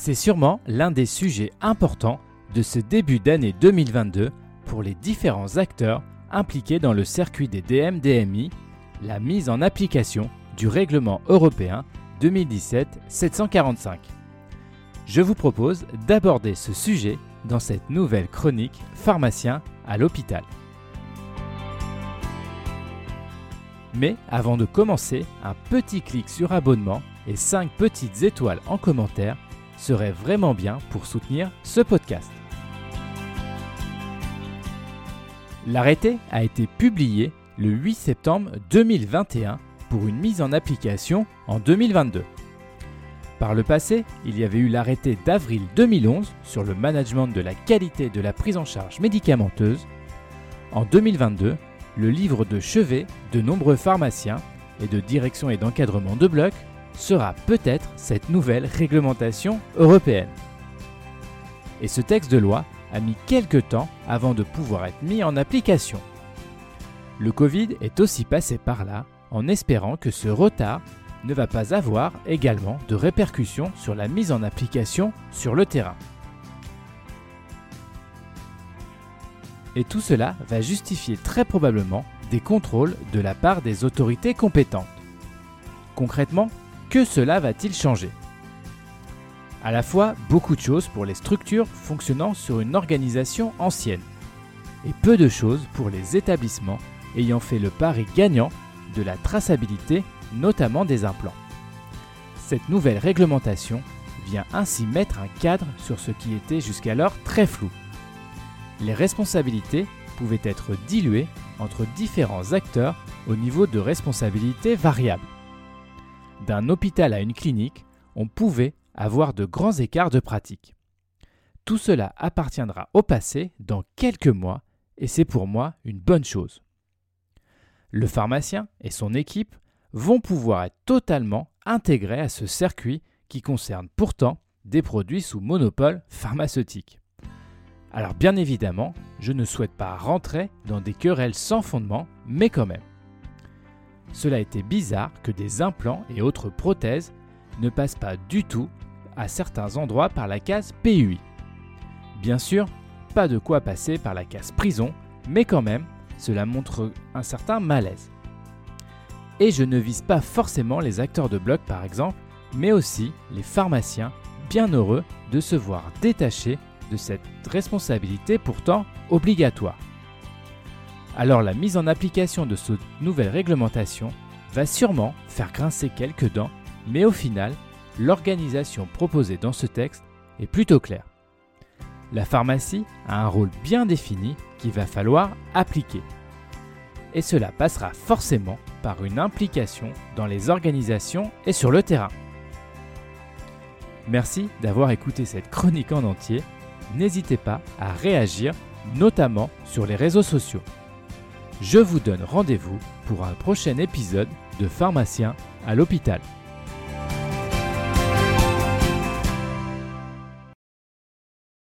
C'est sûrement l'un des sujets importants de ce début d'année 2022 pour les différents acteurs impliqués dans le circuit des DM-DMI, la mise en application du règlement européen 2017-745. Je vous propose d'aborder ce sujet dans cette nouvelle chronique Pharmacien à l'hôpital. Mais avant de commencer, un petit clic sur abonnement et 5 petites étoiles en commentaire serait vraiment bien pour soutenir ce podcast. L'arrêté a été publié le 8 septembre 2021 pour une mise en application en 2022. Par le passé, il y avait eu l'arrêté d'avril 2011 sur le management de la qualité de la prise en charge médicamenteuse. En 2022, le livre de chevet de nombreux pharmaciens et de direction et d'encadrement de blocs sera peut-être cette nouvelle réglementation européenne. Et ce texte de loi a mis quelques temps avant de pouvoir être mis en application. Le Covid est aussi passé par là en espérant que ce retard ne va pas avoir également de répercussions sur la mise en application sur le terrain. Et tout cela va justifier très probablement des contrôles de la part des autorités compétentes. Concrètement, que cela va-t-il changer? À la fois beaucoup de choses pour les structures fonctionnant sur une organisation ancienne, et peu de choses pour les établissements ayant fait le pari gagnant de la traçabilité, notamment des implants. Cette nouvelle réglementation vient ainsi mettre un cadre sur ce qui était jusqu'alors très flou. Les responsabilités pouvaient être diluées entre différents acteurs au niveau de responsabilité variable. D'un hôpital à une clinique, on pouvait avoir de grands écarts de pratique. Tout cela appartiendra au passé dans quelques mois et c'est pour moi une bonne chose. Le pharmacien et son équipe vont pouvoir être totalement intégrés à ce circuit qui concerne pourtant des produits sous monopole pharmaceutique. Alors bien évidemment, je ne souhaite pas rentrer dans des querelles sans fondement, mais quand même. Cela était bizarre que des implants et autres prothèses ne passent pas du tout à certains endroits par la case PUI. Bien sûr, pas de quoi passer par la case prison, mais quand même, cela montre un certain malaise. Et je ne vise pas forcément les acteurs de bloc par exemple, mais aussi les pharmaciens bien heureux de se voir détachés de cette responsabilité pourtant obligatoire. Alors la mise en application de cette nouvelle réglementation va sûrement faire grincer quelques dents, mais au final, l'organisation proposée dans ce texte est plutôt claire. La pharmacie a un rôle bien défini qu'il va falloir appliquer. Et cela passera forcément par une implication dans les organisations et sur le terrain. Merci d'avoir écouté cette chronique en entier. N'hésitez pas à réagir, notamment sur les réseaux sociaux. Je vous donne rendez-vous pour un prochain épisode de Pharmacien à l'hôpital.